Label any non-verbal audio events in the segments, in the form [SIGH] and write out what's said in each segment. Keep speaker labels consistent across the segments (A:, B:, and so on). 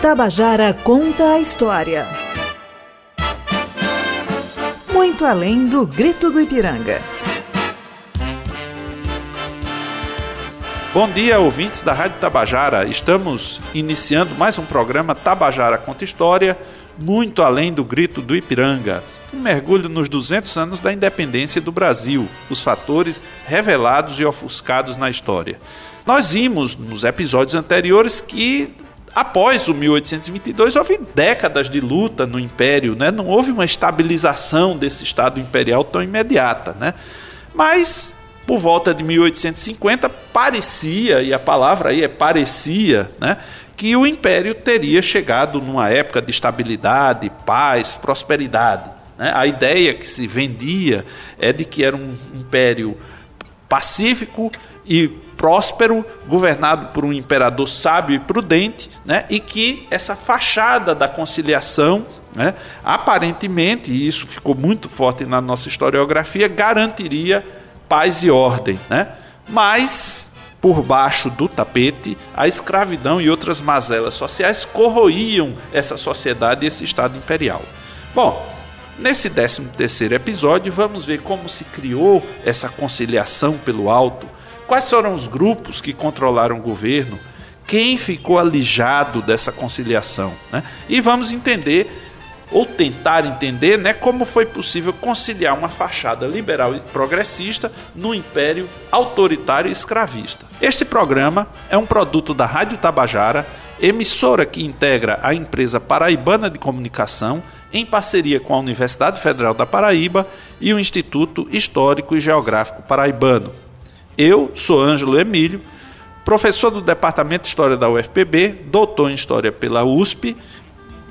A: Tabajara conta a história. Muito além do grito do Ipiranga.
B: Bom dia, ouvintes da Rádio Tabajara. Estamos iniciando mais um programa Tabajara Conta História, muito além do grito do Ipiranga. Um mergulho nos 200 anos da independência do Brasil, os fatores revelados e ofuscados na história. Nós vimos nos episódios anteriores que após o 1822 houve décadas de luta no império, né? Não houve uma estabilização desse estado imperial tão imediata, né? Mas por volta de 1850 parecia, e a palavra aí é parecia, né, que o império teria chegado numa época de estabilidade, paz, prosperidade. Né? A ideia que se vendia é de que era um império pacífico e próspero, governado por um imperador sábio e prudente, né? e que essa fachada da conciliação, né? aparentemente, e isso ficou muito forte na nossa historiografia, garantiria paz e ordem, né? Mas por baixo do tapete, a escravidão e outras mazelas sociais corroíam essa sociedade e esse Estado imperial. Bom, nesse 13 terceiro episódio, vamos ver como se criou essa conciliação pelo alto, quais foram os grupos que controlaram o governo, quem ficou alijado dessa conciliação, né? e vamos entender ou tentar entender né, como foi possível conciliar uma fachada liberal e progressista no império autoritário e escravista. Este programa é um produto da Rádio Tabajara, emissora que integra a empresa paraibana de comunicação em parceria com a Universidade Federal da Paraíba e o Instituto Histórico e Geográfico Paraibano. Eu sou Ângelo Emílio, professor do Departamento de História da UFPB, doutor em História pela USP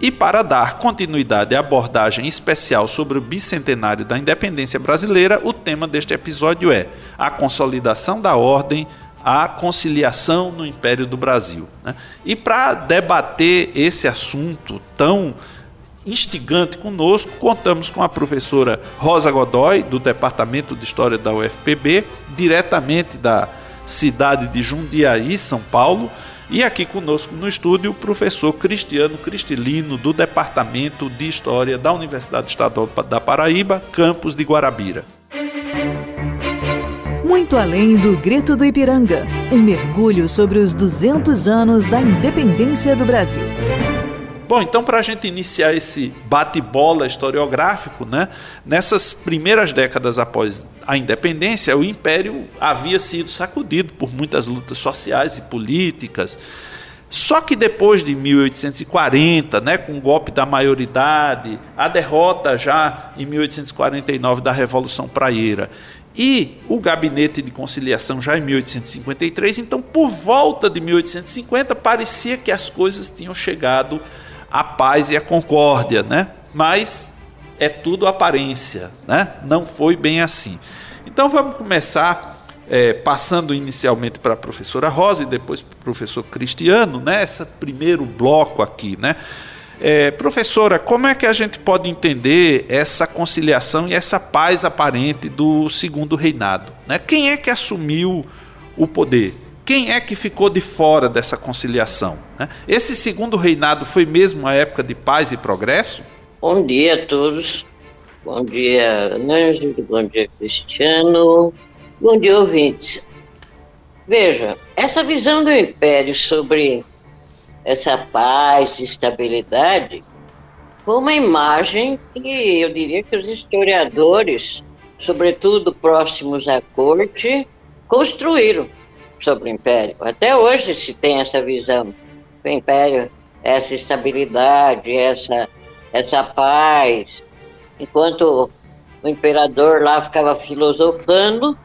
B: e para dar continuidade à abordagem especial sobre o bicentenário da independência brasileira, o tema deste episódio é a consolidação da ordem, a conciliação no Império do Brasil. Né? E para debater esse assunto tão instigante conosco, contamos com a professora Rosa Godoy, do Departamento de História da UFPB, diretamente da cidade de Jundiaí, São Paulo e aqui conosco no estúdio o professor Cristiano Cristilino, do Departamento de História da Universidade Estadual da Paraíba, campus de Guarabira.
A: Muito além do grito do Ipiranga, um mergulho sobre os 200 anos da independência do Brasil.
B: Bom, então para a gente iniciar esse bate-bola historiográfico, né, nessas primeiras décadas após a independência, o império havia sido sacudido por muitas lutas sociais e políticas. Só que depois de 1840, né, com o golpe da maioridade, a derrota já em 1849 da Revolução Praieira e o gabinete de conciliação já em 1853, então por volta de 1850 parecia que as coisas tinham chegado a paz e a concórdia, né? Mas é tudo aparência, né? Não foi bem assim. Então vamos começar é, passando inicialmente para a professora Rosa e depois para o professor Cristiano, né? Esse primeiro bloco aqui, né? É, professora, como é que a gente pode entender essa conciliação e essa paz aparente do segundo reinado? Né? Quem é que assumiu o poder? Quem é que ficou de fora dessa conciliação? Né? Esse segundo reinado foi mesmo a época de paz e progresso?
C: Bom dia a todos. Bom dia, Ângelo. Bom dia, Cristiano. Bom dia, ouvintes. Veja, essa visão do Império sobre essa paz e estabilidade foi uma imagem que eu diria que os historiadores, sobretudo próximos à corte, construíram sobre o Império. Até hoje se tem essa visão. O Império, essa estabilidade, essa, essa paz. Enquanto o imperador lá ficava filosofando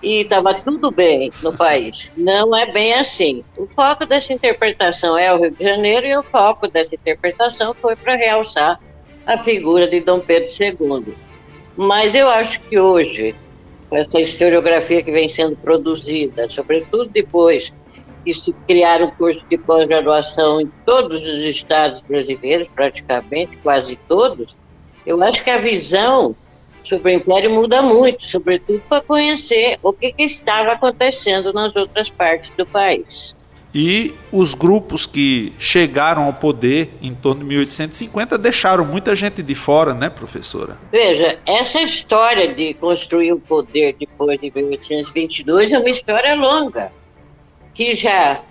C: e estava tudo bem no país. Não é bem assim. O foco dessa interpretação é o Rio de Janeiro e o foco dessa interpretação foi para realçar a figura de Dom Pedro II. Mas eu acho que hoje essa historiografia que vem sendo produzida, sobretudo depois que se criaram cursos de pós-graduação em todos os estados brasileiros, praticamente, quase todos, eu acho que a visão sobre o Império muda muito, sobretudo para conhecer o que, que, estava acontecendo nas outras partes do país.
B: E os grupos que chegaram ao poder em torno de 1850 deixaram muita gente de fora, né, professora?
C: Veja, essa história de construir o poder depois de 1822 é uma história longa, que já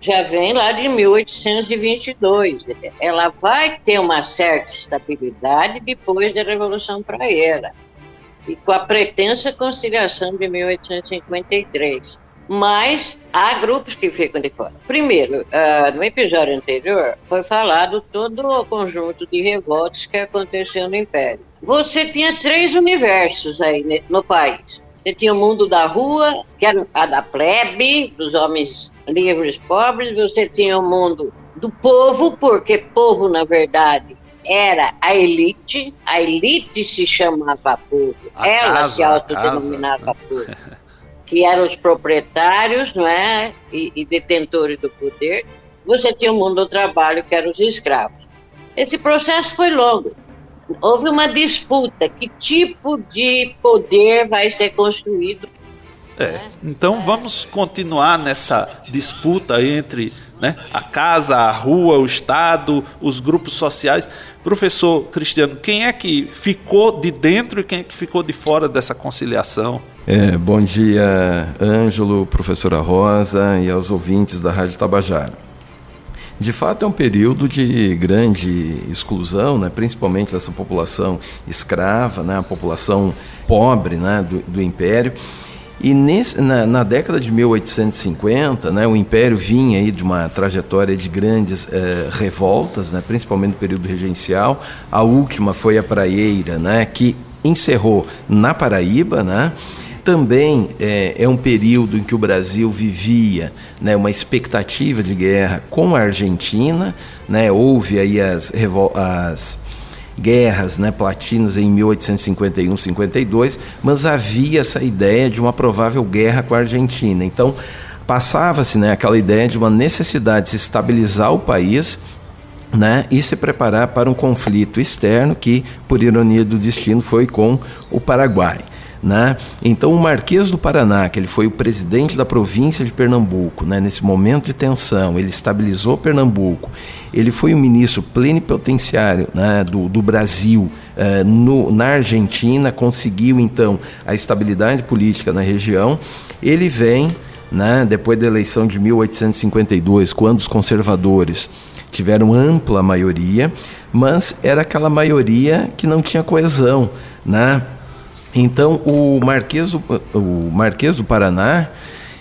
C: já vem lá de 1822. Ela vai ter uma certa estabilidade depois da Revolução Praieira e com a pretensa conciliação de 1853. Mas há grupos que ficam de fora. Primeiro, uh, no episódio anterior, foi falado todo o conjunto de revoltas que aconteceu no Império. Você tinha três universos aí no país. Você tinha o mundo da rua, que era a da plebe, dos homens livres pobres. Você tinha o mundo do povo, porque povo, na verdade, era a elite. A elite se chamava povo. A Ela casa, se autodenominava povo. [LAUGHS] que eram os proprietários não é? E, e, detentores do poder, você tinha o mundo do trabalho, que eram os escravos. Esse processo foi longo. Houve uma disputa: que tipo de poder vai ser construído?
B: É, então vamos continuar nessa disputa entre né, a casa, a rua, o Estado, os grupos sociais. Professor Cristiano, quem é que ficou de dentro e quem é que ficou de fora dessa conciliação?
D: É, bom dia, Ângelo, professora Rosa e aos ouvintes da Rádio Tabajara. De fato, é um período de grande exclusão, né, principalmente dessa população escrava, né, a população pobre né, do, do Império. E nesse, na, na, década de 1850, né, o Império vinha aí de uma trajetória de grandes eh, revoltas, né, principalmente no período regencial. A última foi a Praieira, né, que encerrou na Paraíba, né, também é, é, um período em que o Brasil vivia né, uma expectativa de guerra com a Argentina, né, houve aí as, as guerras né, platinas em 1851-52, mas havia essa ideia de uma provável guerra com a Argentina. Então passava-se né, aquela ideia de uma necessidade de se estabilizar o país né, e se preparar para um conflito externo que, por ironia do destino, foi com o Paraguai. Né? Então, o Marquês do Paraná, que ele foi o presidente da província de Pernambuco, né? nesse momento de tensão, ele estabilizou Pernambuco, ele foi o ministro plenipotenciário né? do, do Brasil uh, no, na Argentina, conseguiu então a estabilidade política na região. Ele vem, né? depois da eleição de 1852, quando os conservadores tiveram ampla maioria, mas era aquela maioria que não tinha coesão, né? Então, o Marquês o Marquês do Paraná,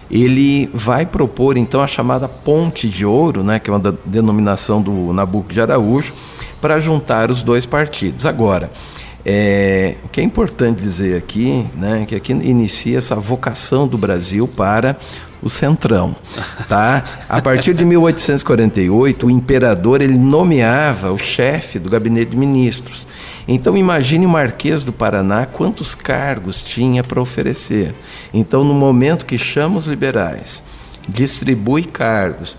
D: ele vai propor então a chamada Ponte de Ouro, né, que é uma denominação do Nabucco de Araújo, para juntar os dois partidos. Agora, é, o que é importante dizer aqui, né, que aqui inicia essa vocação do Brasil para o Centrão, tá? A partir de 1848, o imperador ele nomeava o chefe do gabinete de ministros. Então imagine o Marquês do Paraná quantos cargos tinha para oferecer. Então no momento que chama os liberais, distribui cargos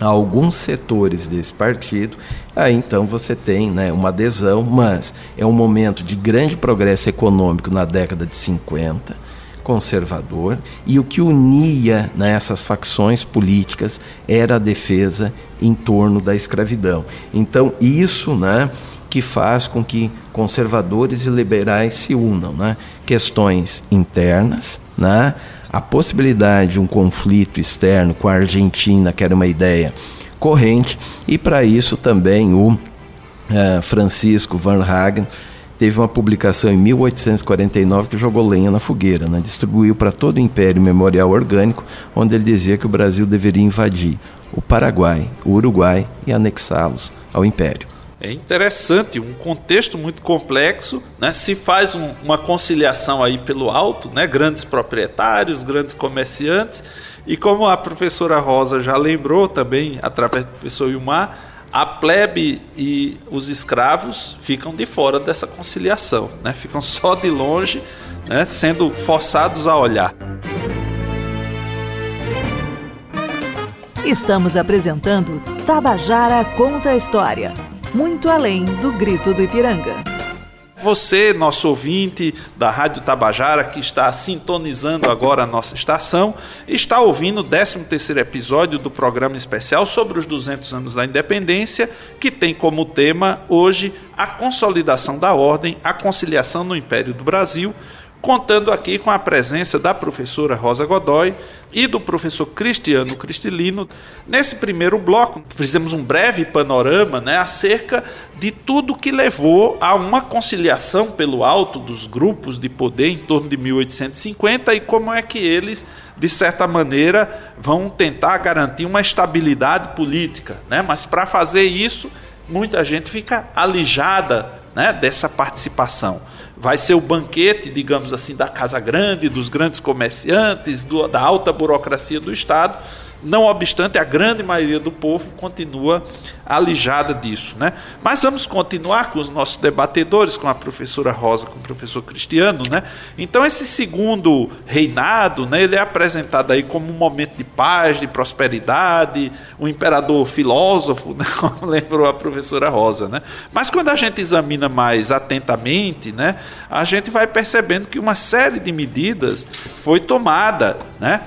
D: a alguns setores desse partido, aí então você tem né, uma adesão, mas é um momento de grande progresso econômico na década de 50, conservador, e o que unia né, facções políticas era a defesa em torno da escravidão. Então isso, né, que faz com que conservadores e liberais se unam, né? Questões internas, né? A possibilidade de um conflito externo com a Argentina, que era uma ideia corrente, e para isso também o uh, Francisco Van Hagen teve uma publicação em 1849 que jogou lenha na fogueira, né? distribuiu para todo o Império Memorial Orgânico, onde ele dizia que o Brasil deveria invadir o Paraguai, o Uruguai e anexá-los ao Império.
B: É interessante, um contexto muito complexo, né? Se faz um, uma conciliação aí pelo alto, né? Grandes proprietários, grandes comerciantes, e como a professora Rosa já lembrou também através do professor Ilmar, a plebe e os escravos ficam de fora dessa conciliação, né? Ficam [LAUGHS] só de longe, né? Sendo forçados a olhar.
A: Estamos apresentando Tabajara Conta a História muito além do grito do Ipiranga.
B: Você, nosso ouvinte da Rádio Tabajara, que está sintonizando agora a nossa estação, está ouvindo o 13º episódio do programa especial sobre os 200 anos da independência, que tem como tema hoje a consolidação da ordem, a conciliação no Império do Brasil, contando aqui com a presença da professora Rosa Godoy e do professor Cristiano Cristilino. Nesse primeiro bloco, fizemos um breve panorama né, acerca de tudo que levou a uma conciliação pelo alto dos grupos de poder em torno de 1850 e como é que eles, de certa maneira, vão tentar garantir uma estabilidade política. Né? Mas para fazer isso, muita gente fica alijada né, dessa participação vai ser o banquete, digamos assim, da Casa Grande, dos grandes comerciantes, do, da alta burocracia do Estado, não obstante, a grande maioria do povo continua alijada disso. Né? Mas vamos continuar com os nossos debatedores, com a professora Rosa, com o professor Cristiano. Né? Então, esse segundo reinado, né, ele é apresentado aí como um momento de paz, de prosperidade, um imperador filósofo, [LAUGHS] né, como lembrou a professora Rosa. Né? Mas quando a gente examina mais atentamente, né, a gente vai percebendo que uma série de medidas foi tomada, né?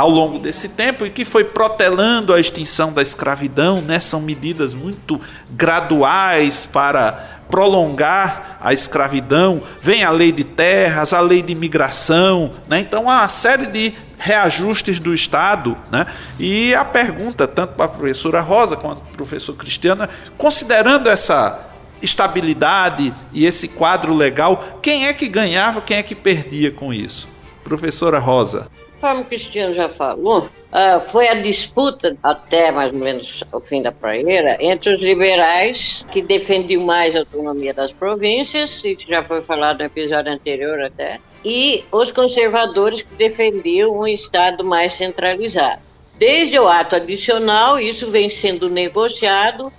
B: Ao longo desse tempo e que foi protelando a extinção da escravidão, né? São medidas muito graduais para prolongar a escravidão. Vem a lei de terras, a lei de imigração, né? Então há uma série de reajustes do Estado, né? E a pergunta tanto para a professora Rosa quanto para o professor Cristiano, considerando essa estabilidade e esse quadro legal, quem é que ganhava, quem é que perdia com isso? Professora Rosa.
C: Conforme o Cristiano já falou, uh, foi a disputa, até mais ou menos o fim da praeira, entre os liberais, que defendiam mais a autonomia das províncias, isso já foi falado no episódio anterior até, e os conservadores que defendiam um Estado mais centralizado. Desde o ato adicional, isso vem sendo negociado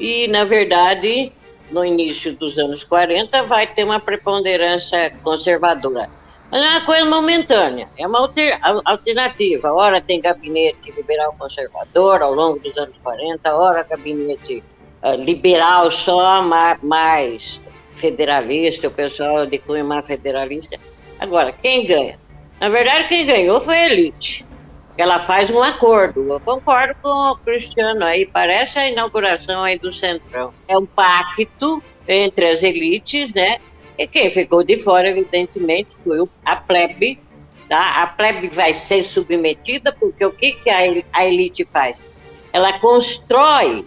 C: e, na verdade, no início dos anos 40, vai ter uma preponderância conservadora mas é uma coisa momentânea, é uma alter, alternativa. Ora tem gabinete liberal conservador ao longo dos anos 40, ora gabinete uh, liberal só, mais federalista, o pessoal de cunho mais federalista. Agora, quem ganha? Na verdade, quem ganhou foi a elite. Ela faz um acordo. Eu concordo com o Cristiano aí, parece a inauguração aí do Centrão. É um pacto entre as elites, né? E quem ficou de fora, evidentemente, foi a plebe. Tá? A plebe vai ser submetida, porque o que, que a elite faz? Ela constrói,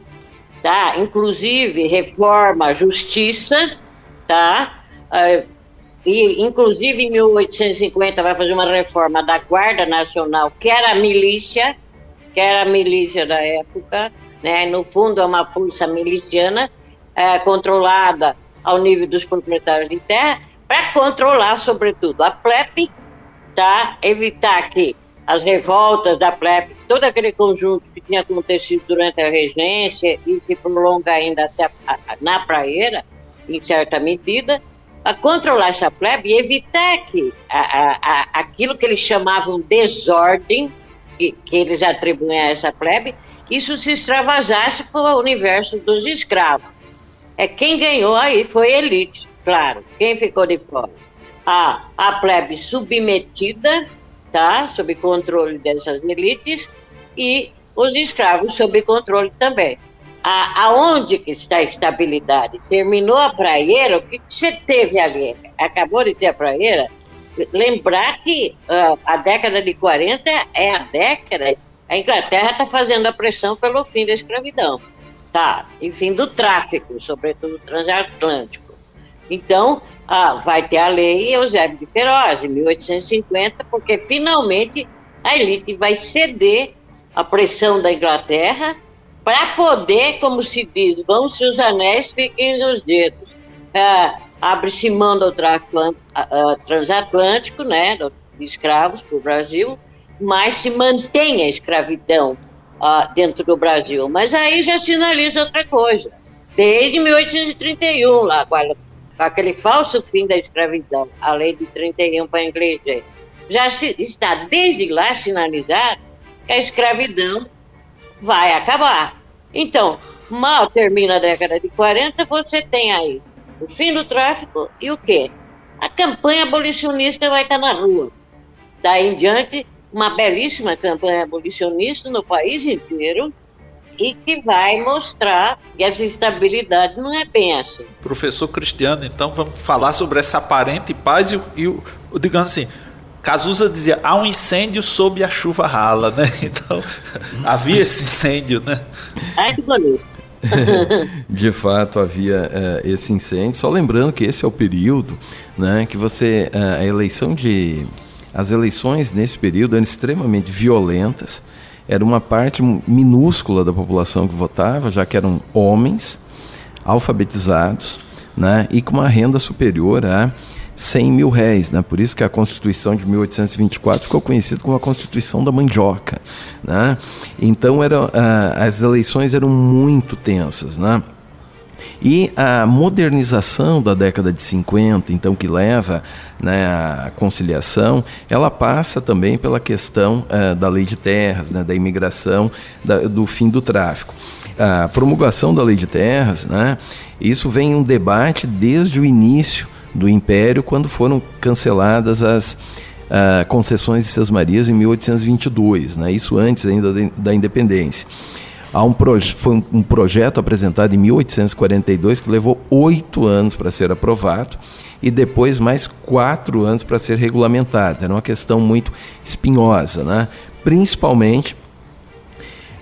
C: tá? inclusive reforma a justiça, tá? Uh, e, inclusive, em 1850 vai fazer uma reforma da Guarda Nacional, que era a milícia, que era a milícia da época, né? no fundo é uma força miliciana, é, controlada ao nível dos proprietários de terra, para controlar, sobretudo, a plebe, tá? evitar que as revoltas da plebe, todo aquele conjunto que tinha acontecido durante a regência e se prolonga ainda até a, a, na praeira, em certa medida, a controlar essa plebe e evitar que a, aquilo que eles chamavam desordem, que, que eles atribuem a essa plebe, isso se extravasasse para o universo dos escravos. É quem ganhou aí foi a elite, claro. Quem ficou de fora? A, a plebe submetida, tá? Sob controle dessas elites e os escravos sob controle também. A, aonde que está a estabilidade? Terminou a praieira, o que você teve ali? Acabou de ter a praieira? Lembrar que uh, a década de 40 é a década. A Inglaterra está fazendo a pressão pelo fim da escravidão tá? Enfim, do tráfico, sobretudo transatlântico. Então, ah, vai ter a lei Eusébio de Queiroz, em 1850, porque finalmente a elite vai ceder à pressão da Inglaterra para poder, como se diz, vão-se os anéis, fiquem os dedos. Ah, Abre-se mão do tráfico ah, transatlântico, né, de escravos para o Brasil, mas se mantém a escravidão uh, dentro do Brasil. Mas aí já sinaliza outra coisa. Desde 1831, lá, com aquele falso fim da escravidão, a lei de 31 para inglês, já se, está desde lá sinalizado que a escravidão vai acabar. Então, mal termina a década de 40, você tem aí o fim do tráfico e o quê? A campanha abolicionista vai estar na rua. Daí em diante, uma belíssima campanha abolicionista no país inteiro e que vai mostrar que essa estabilidade não é bem assim.
B: Professor Cristiano, então vamos falar sobre essa aparente paz e, e o, digamos assim, Cazuza dizia, há um incêndio sob a chuva rala, né? [LAUGHS] Então, havia esse incêndio, né?
C: Ai, que bonito. [LAUGHS]
D: de fato havia uh, esse incêndio. Só lembrando que esse é o período, né, que você uh, a eleição de as eleições nesse período eram extremamente violentas. Era uma parte minúscula da população que votava, já que eram homens alfabetizados, né, e com uma renda superior a 100 mil réis. Né? Por isso que a Constituição de 1824 ficou conhecida como a Constituição da Mandioca. Né? Então era, uh, as eleições eram muito tensas. Né? E a modernização da década de 50, então que leva né, à conciliação, ela passa também pela questão uh, da lei de terras, né, da imigração, da, do fim do tráfico. A promulgação da lei de terras, né, isso vem em um debate desde o início do Império quando foram canceladas as uh, concessões de Seis Marias em 1822, né? isso antes ainda da independência. Há um foi um projeto apresentado em 1842 que levou oito anos para ser aprovado e depois mais quatro anos para ser regulamentado. Era uma questão muito espinhosa, né? principalmente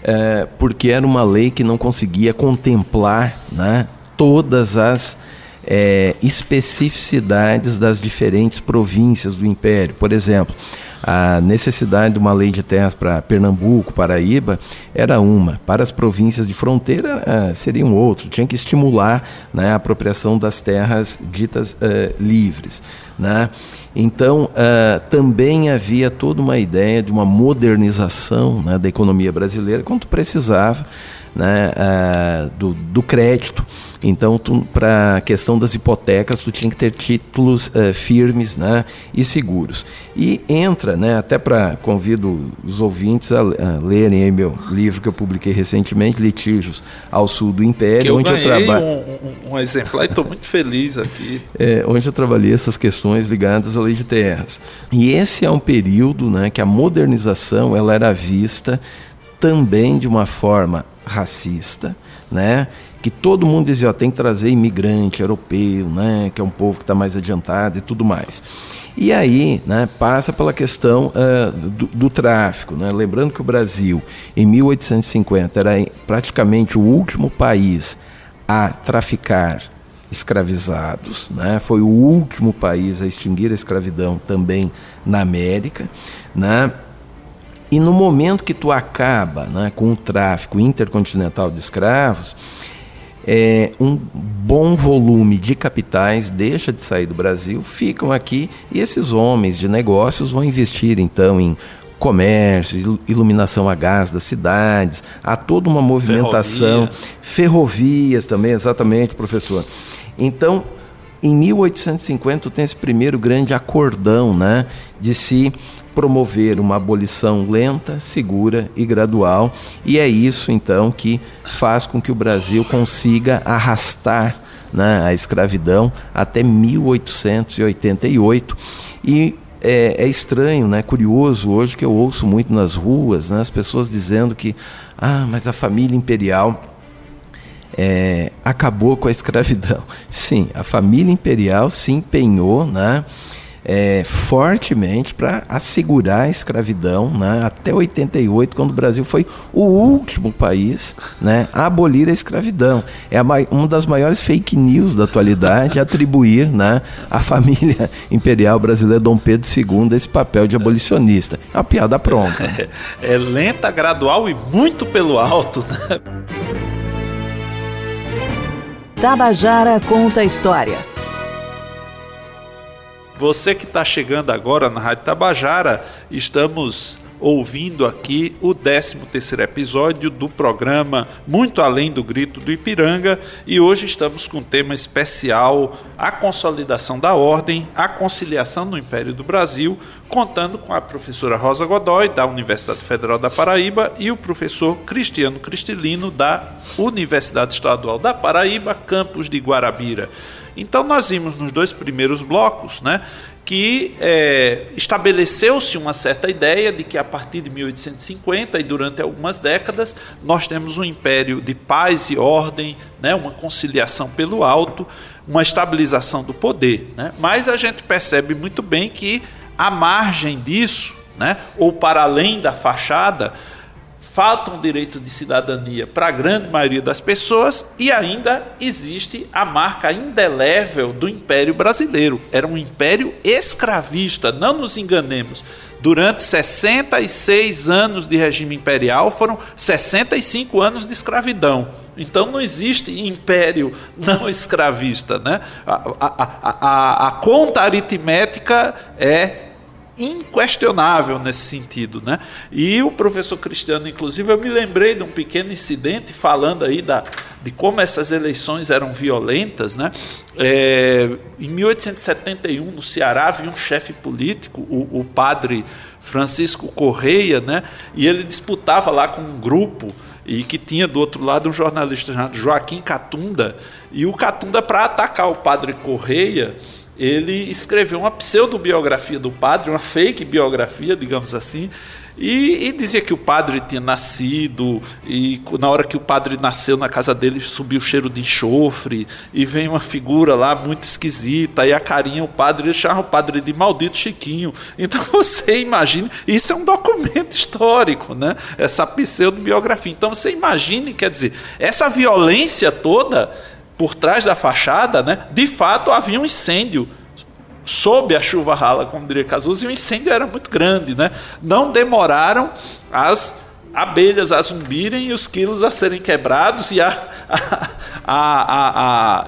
D: é, porque era uma lei que não conseguia contemplar né, todas as é, especificidades das diferentes províncias do Império. Por exemplo, a necessidade de uma lei de terras para Pernambuco, Paraíba, era uma. Para as províncias de fronteira, uh, seria um outro. Tinha que estimular né, a apropriação das terras ditas uh, livres. Né? Então, uh, também havia toda uma ideia de uma modernização né, da economia brasileira, quando precisava né, uh, do, do, crédito. Então, para a questão das hipotecas, tu tinha que ter títulos uh, firmes né, e seguros. E entra, né, até para convido os ouvintes a, a lerem meu livro que eu publiquei recentemente, Litígios ao Sul do Império,
B: eu
D: onde
B: eu
D: trabalho
B: um, um, um, exemplar e estou muito feliz aqui.
D: É, onde eu trabalhei essas questões ligadas à lei de terras. E esse é um período né, que a modernização ela era vista também de uma forma racista, né? que todo mundo dizia, ó, tem que trazer imigrante europeu, né, que é um povo que está mais adiantado e tudo mais. E aí, né, passa pela questão uh, do, do, tráfico, né? lembrando que o Brasil, em 1850, era praticamente o último país a traficar escravizados, né? foi o último país a extinguir a escravidão também na América, né? E no momento que tu acaba né, com o tráfico intercontinental de escravos, é, um bom volume de capitais deixa de sair do Brasil, ficam aqui e esses homens de negócios vão investir então em comércio, iluminação a gás das cidades, há toda uma movimentação, Ferrovia. ferrovias também, exatamente, professor. Então, em 1850 tem esse primeiro grande acordão, né, de se promover uma abolição lenta, segura e gradual, e é isso então que faz com que o Brasil consiga arrastar né, a escravidão até 1888. E é, é, estranho, né, curioso hoje que eu ouço muito nas ruas né, as pessoas dizendo que ah, mas a família imperial é, acabou com a escravidão. [LAUGHS] Sim, a família imperial se empenhou, né? É, fortemente para assegurar a escravidão né, até 88, quando o Brasil foi o último país né, a abolir a escravidão. É a, uma das maiores fake news da atualidade atribuir né, à família imperial brasileira Dom Pedro II esse papel de abolicionista. É uma piada pronta.
B: É, [LAUGHS] é lenta, gradual e muito pelo alto. Né?
A: Tabajara conta a história
B: você que está chegando agora na Rádio Tabajara, estamos ouvindo aqui o 13 terceiro episódio do programa Muito Além do Grito do Ipiranga e hoje estamos com um tema especial a consolidação da ordem, a conciliação no Império do Brasil, contando com a professora Rosa Godoy, da Universidade Federal da Paraíba, e o professor Cristiano Cristilino, da Universidade Estadual da Paraíba, campus de Guarabira. Então, nós vimos nos dois primeiros blocos né, que é, estabeleceu-se uma certa ideia de que a partir de 1850 e durante algumas décadas nós temos um império de paz e ordem, né, uma conciliação pelo alto, uma estabilização do poder. Né? Mas a gente percebe muito bem que à margem disso, né, ou para além da fachada, falta um direito de cidadania para a grande maioria das pessoas e ainda existe a marca indelével do Império Brasileiro. Era um império escravista, não nos enganemos. Durante 66 anos de regime imperial foram 65 anos de escravidão. Então não existe império [LAUGHS] não escravista. Né? A, a, a, a conta aritmética é inquestionável nesse sentido, né? E o professor Cristiano, inclusive, eu me lembrei de um pequeno incidente falando aí da, de como essas eleições eram violentas, né? É, em 1871, no Ceará, havia um chefe político, o, o padre Francisco Correia, né? E ele disputava lá com um grupo e que tinha do outro lado um jornalista chamado Joaquim Catunda, e o Catunda para atacar o padre Correia ele escreveu uma pseudobiografia do padre, uma fake biografia, digamos assim, e, e, dizia que o padre tinha nascido, e na hora que o padre nasceu na casa dele subiu o cheiro de enxofre, e vem uma figura lá muito esquisita, e a carinha, o padre, chama o padre de maldito Chiquinho. Então [LAUGHS] você imagine, isso é um documento histórico, né? essa pseudobiografia. Então você imagine, quer dizer, essa violência toda por trás da fachada, né, de fato havia um incêndio sob a chuva rala, como diria Cazuza, e o incêndio era muito grande. Né? Não demoraram as abelhas a zumbirem e os quilos a serem quebrados e a, a, a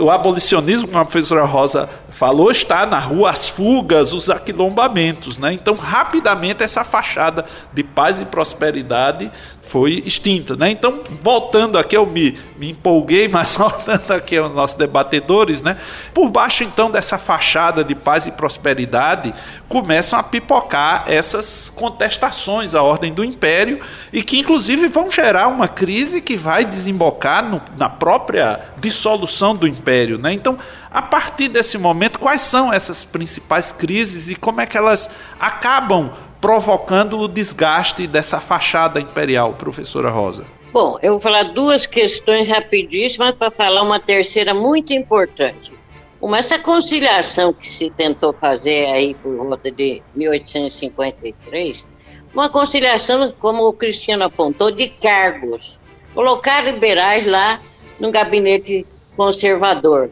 B: o abolicionismo, como a professora Rosa falou, está na rua, as fugas, os aquilombamentos. Né? Então, rapidamente, essa fachada de paz e prosperidade foi extinta. Né? Então, voltando aqui, eu me, me empolguei, [LAUGHS] mas voltando aqui aos nossos debatedores, né? por baixo então dessa fachada de paz e prosperidade, começam a pipocar essas contestações à ordem do império e que, inclusive, vão gerar uma crise que vai desembocar no, na própria dissolução do império. Né? Então, a partir desse momento, quais são essas principais crises e como é que elas acabam provocando o desgaste dessa fachada imperial, professora Rosa?
C: Bom, eu vou falar duas questões rapidíssimas para falar uma terceira muito importante. Uma, essa conciliação que se tentou fazer aí por volta de 1853, uma conciliação, como o Cristiano apontou, de cargos. Colocar liberais lá no gabinete conservador.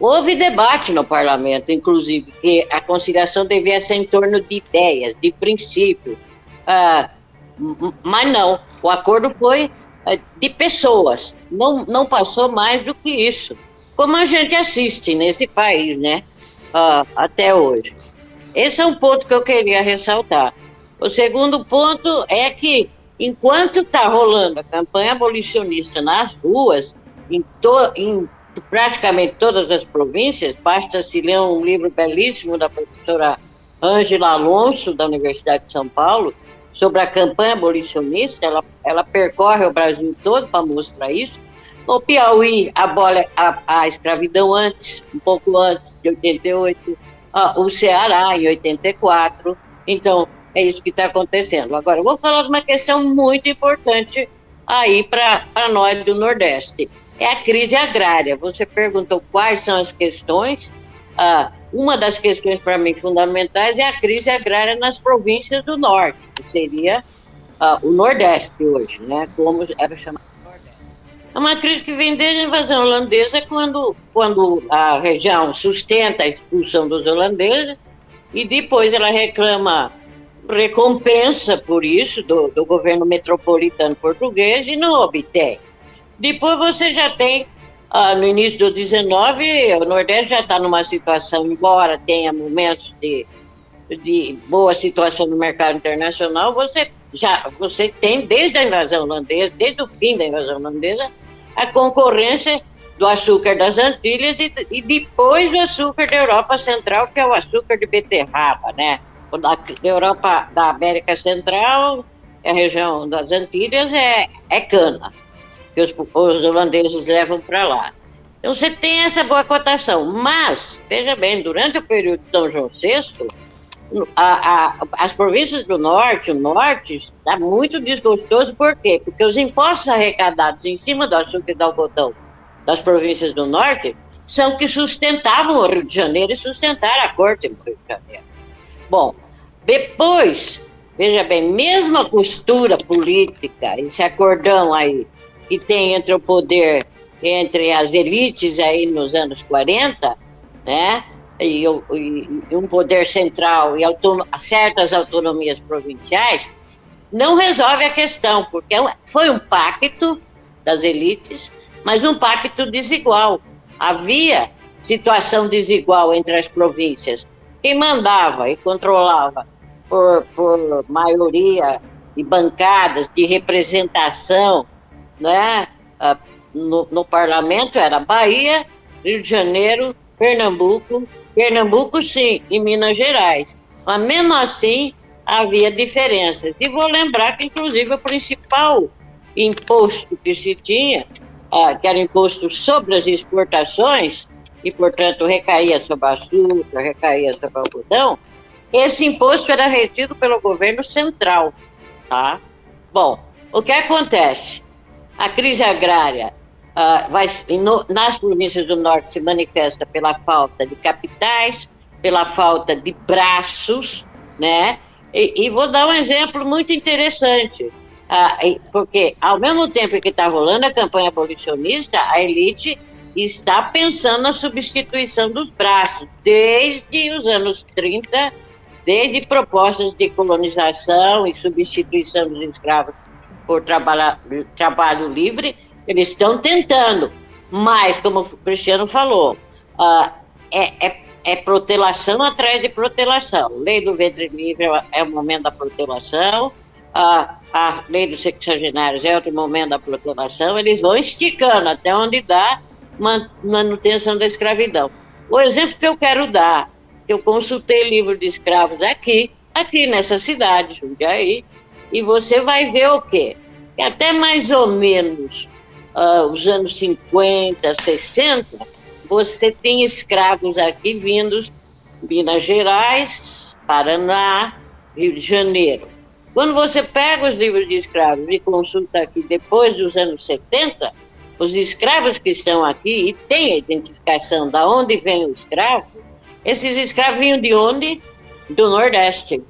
C: Houve debate no parlamento, inclusive, que a conciliação devia ser em torno de ideias, de princípio. Ah, mas não, o acordo foi ah, de pessoas, não, não passou mais do que isso. Como a gente assiste nesse país, né? Ah, até hoje. Esse é um ponto que eu queria ressaltar. O segundo ponto é que, enquanto está rolando a campanha abolicionista nas ruas, em, to, em praticamente todas as províncias, basta se ler um livro belíssimo da professora Ângela Alonso, da Universidade de São Paulo, sobre a campanha abolicionista, ela, ela percorre o Brasil todo para mostrar isso. O Piauí abole a, a escravidão antes, um pouco antes de 88, ah, o Ceará em 84. Então, é isso que está acontecendo. Agora, eu vou falar de uma questão muito importante aí para nós do Nordeste é a crise agrária. Você perguntou quais são as questões. Ah, uma das questões para mim fundamentais é a crise agrária nas províncias do norte, que seria ah, o Nordeste hoje, né? Como era chamado Nordeste. É uma crise que vem desde a invasão holandesa, quando, quando a região sustenta a expulsão dos holandeses e depois ela reclama recompensa por isso do, do governo metropolitano português e não obtém. Depois você já tem, ah, no início do 19, o Nordeste já está numa situação, embora tenha momentos de, de boa situação no mercado internacional, você já você tem, desde a invasão holandesa, desde o fim da invasão holandesa, a concorrência do açúcar das Antilhas e, e depois o açúcar da Europa Central, que é o açúcar de beterraba, né? da Europa, da América Central, a região das Antilhas é, é cana, que os, os holandeses levam para lá. Então você tem essa boa cotação. Mas, veja bem, durante o período de Dom João VI, a, a, as províncias do norte, o norte, está muito desgostoso, por quê? Porque os impostos arrecadados em cima do açúcar e do algodão das províncias do norte são que sustentavam o Rio de Janeiro e sustentaram a corte do Rio de Janeiro. Bom, depois, veja bem, mesmo a costura política, esse acordão aí que tem entre o poder, entre as elites aí nos anos 40, né? E, e, um poder central e autonom, certas autonomias provinciais, não resolve a questão, porque é foi um pacto das elites, mas um pacto desigual. Havia situação desigual entre as províncias. Quem mandava e controlava por, por maioria e bancadas de representação né, ah, no, no parlamento era Bahia, Rio de Janeiro, Pernambuco, Pernambuco sim, e Minas Gerais. Mas mesmo assim havia diferenças. E vou lembrar que, inclusive, o principal imposto que se tinha, ah, que era imposto sobre as exportações, e, portanto, recaía sobre açúcar, recaía sobre algodão, esse imposto era retido pelo governo central. Tá? Bom, o que acontece? A crise agrária uh, vai, no, nas províncias do norte se manifesta pela falta de capitais, pela falta de braços, né? E, e vou dar um exemplo muito interessante, uh, porque ao mesmo tempo que está rolando a campanha abolicionista, a elite está pensando na substituição dos braços, desde os anos 30, desde propostas de colonização e substituição dos escravos por trabalho, trabalho livre, eles estão tentando, mas, como o Cristiano falou, uh, é, é, é, protelação atrás de protelação. Lei do ventre livre é o momento da protelação, uh, a lei dos sexagenários é outro momento da protelação, eles vão esticando até onde dá manutenção da escravidão. O exemplo que eu quero dar, eu consultei livro de escravos aqui, aqui nessa cidade, Jundiaí, e você vai ver o quê? Que até mais ou menos uh, os anos 50, 60, você tem escravos aqui vindos Minas Gerais, Paraná, Rio de Janeiro. Quando você pega os livros de escravos e consulta aqui depois dos anos 70, os escravos que estão aqui e tem a identificação da onde vem o escravo, esses escravos vinham de onde? Do Nordeste.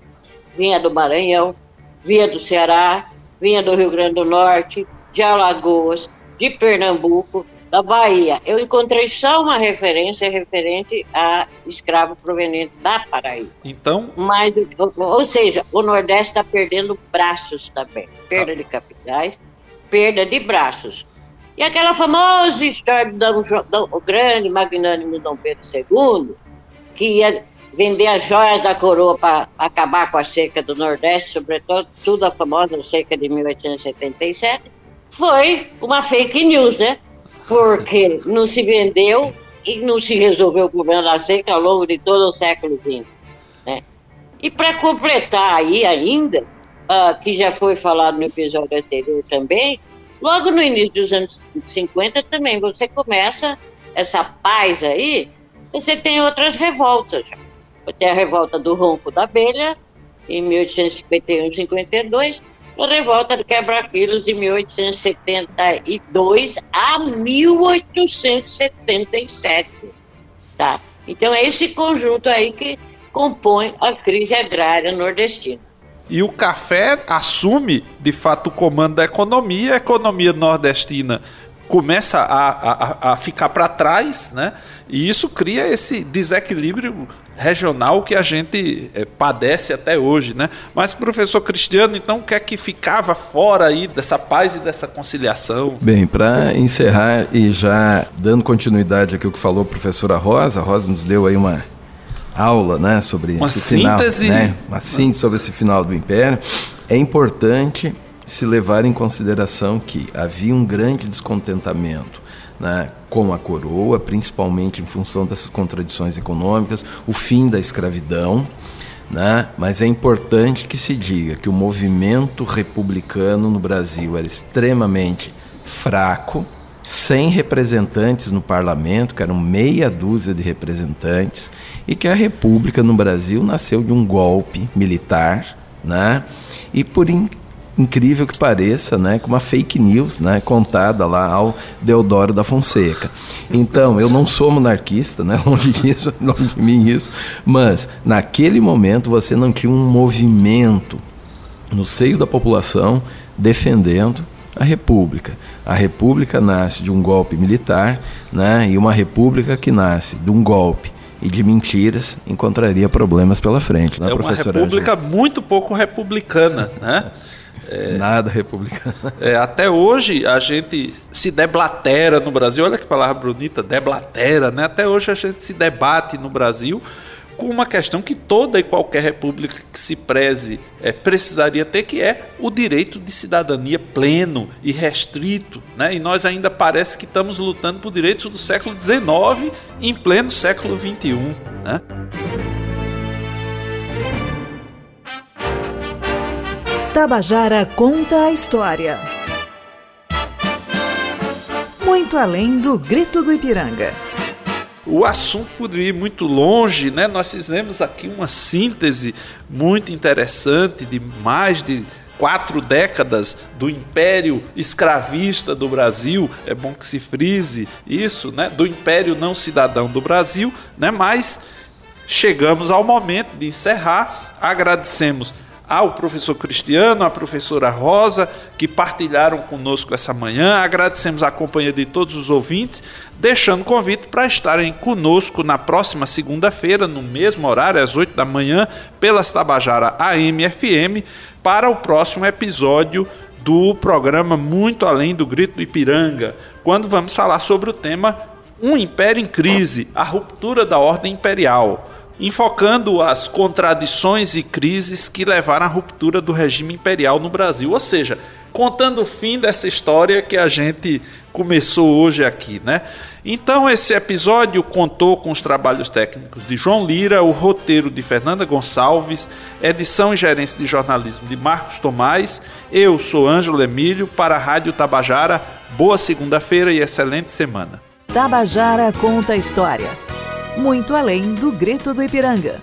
C: Vinha do Maranhão, vinha do Ceará, vinha do Rio Grande do Norte, de Alagoas, de Pernambuco, da Bahia. Eu encontrei só uma referência referente a escravo proveniente da Paraíba.
B: Então.
C: Mas, ou seja, o Nordeste está perdendo braços também. Perda de capitais, perda de braços. E aquela famosa história do, do, do grande magnânimo Dom Pedro II, que ia vender as joias da coroa para acabar com a seca do Nordeste, sobretudo tudo a famosa seca de 1877, foi uma fake news, né? Porque não se vendeu e não se resolveu o problema da seca ao longo de todo o século XX. Né? E para completar aí ainda, uh, que já foi falado no episódio anterior também, Logo no início dos anos 50 também você começa essa paz aí, você tem outras revoltas. Tem a revolta do ronco da abelha, em 1851 52, a revolta do quebra-quilos em 1872 a 1877. Tá? Então é esse conjunto aí que compõe a crise agrária nordestina.
B: E o café assume, de fato, o comando da economia, a economia nordestina começa a, a, a ficar para trás, né? E isso cria esse desequilíbrio regional que a gente é, padece até hoje, né? Mas, professor Cristiano, então o que é que ficava fora aí dessa paz e dessa conciliação?
D: Bem, para encerrar e já dando continuidade aqui o que falou a professora Rosa, a Rosa nos deu aí uma aula né, sobre
B: uma
D: esse
B: síntese.
D: final. Né, uma síntese sobre esse final do Império. É importante se levar em consideração que havia um grande descontentamento né, com a coroa, principalmente em função dessas contradições econômicas, o fim da escravidão. né? mas é importante que se diga que o movimento republicano no Brasil era extremamente fraco, sem representantes no parlamento, que eram meia dúzia de representantes, e que a República no Brasil nasceu de um golpe militar, né? E por incrível que pareça, né, com uma fake news, né, contada lá ao Deodoro da Fonseca. Então, eu não sou monarquista, né, [LAUGHS] longe disso, longe de mim isso, mas naquele momento você não tinha um movimento no seio da população defendendo a república. A república nasce de um golpe militar, né, e uma república que nasce de um golpe e de mentiras encontraria problemas pela frente.
B: Né, é uma república muito pouco republicana, né?
D: É, Nada republicano. [LAUGHS]
B: É, até hoje a gente se deblatera no Brasil, olha que palavra bonita, deblatera, né? Até hoje a gente se debate no Brasil com uma questão que toda e qualquer república que se preze é, precisaria ter, que é o direito de cidadania pleno e restrito. Né? E nós ainda parece que estamos lutando por direitos do século XIX em pleno século XXI. Né?
A: Tabajara conta a história. Muito além do grito do Ipiranga.
B: O assunto poderia ir muito longe, né? Nós fizemos aqui uma síntese muito interessante de mais de quatro décadas do império escravista do Brasil, é bom que se frise isso, né? Do império não cidadão do Brasil, né? Mas chegamos ao momento de encerrar. Agradecemos ao professor Cristiano, à professora Rosa, que partilharam conosco essa manhã. Agradecemos a companhia de todos os ouvintes, deixando convite para estarem conosco na próxima segunda-feira, no mesmo horário, às 8 da manhã, pelas Tabajara AM/FM, para o próximo episódio do programa Muito Além do Grito do Ipiranga, quando vamos falar sobre o tema Um Império em Crise, a ruptura da ordem imperial enfocando as contradições e crises que levaram à ruptura do regime imperial no Brasil. Ou seja, contando o fim dessa história que a gente começou hoje aqui, né? Então esse episódio contou com os trabalhos técnicos de João Lira, o roteiro de Fernanda Gonçalves, edição e gerência de jornalismo de Marcos Tomás. Eu sou Ângelo Emílio para a Rádio Tabajara. Boa segunda-feira e excelente semana.
A: Tabajara conta a história muito além do grito do Ipiranga.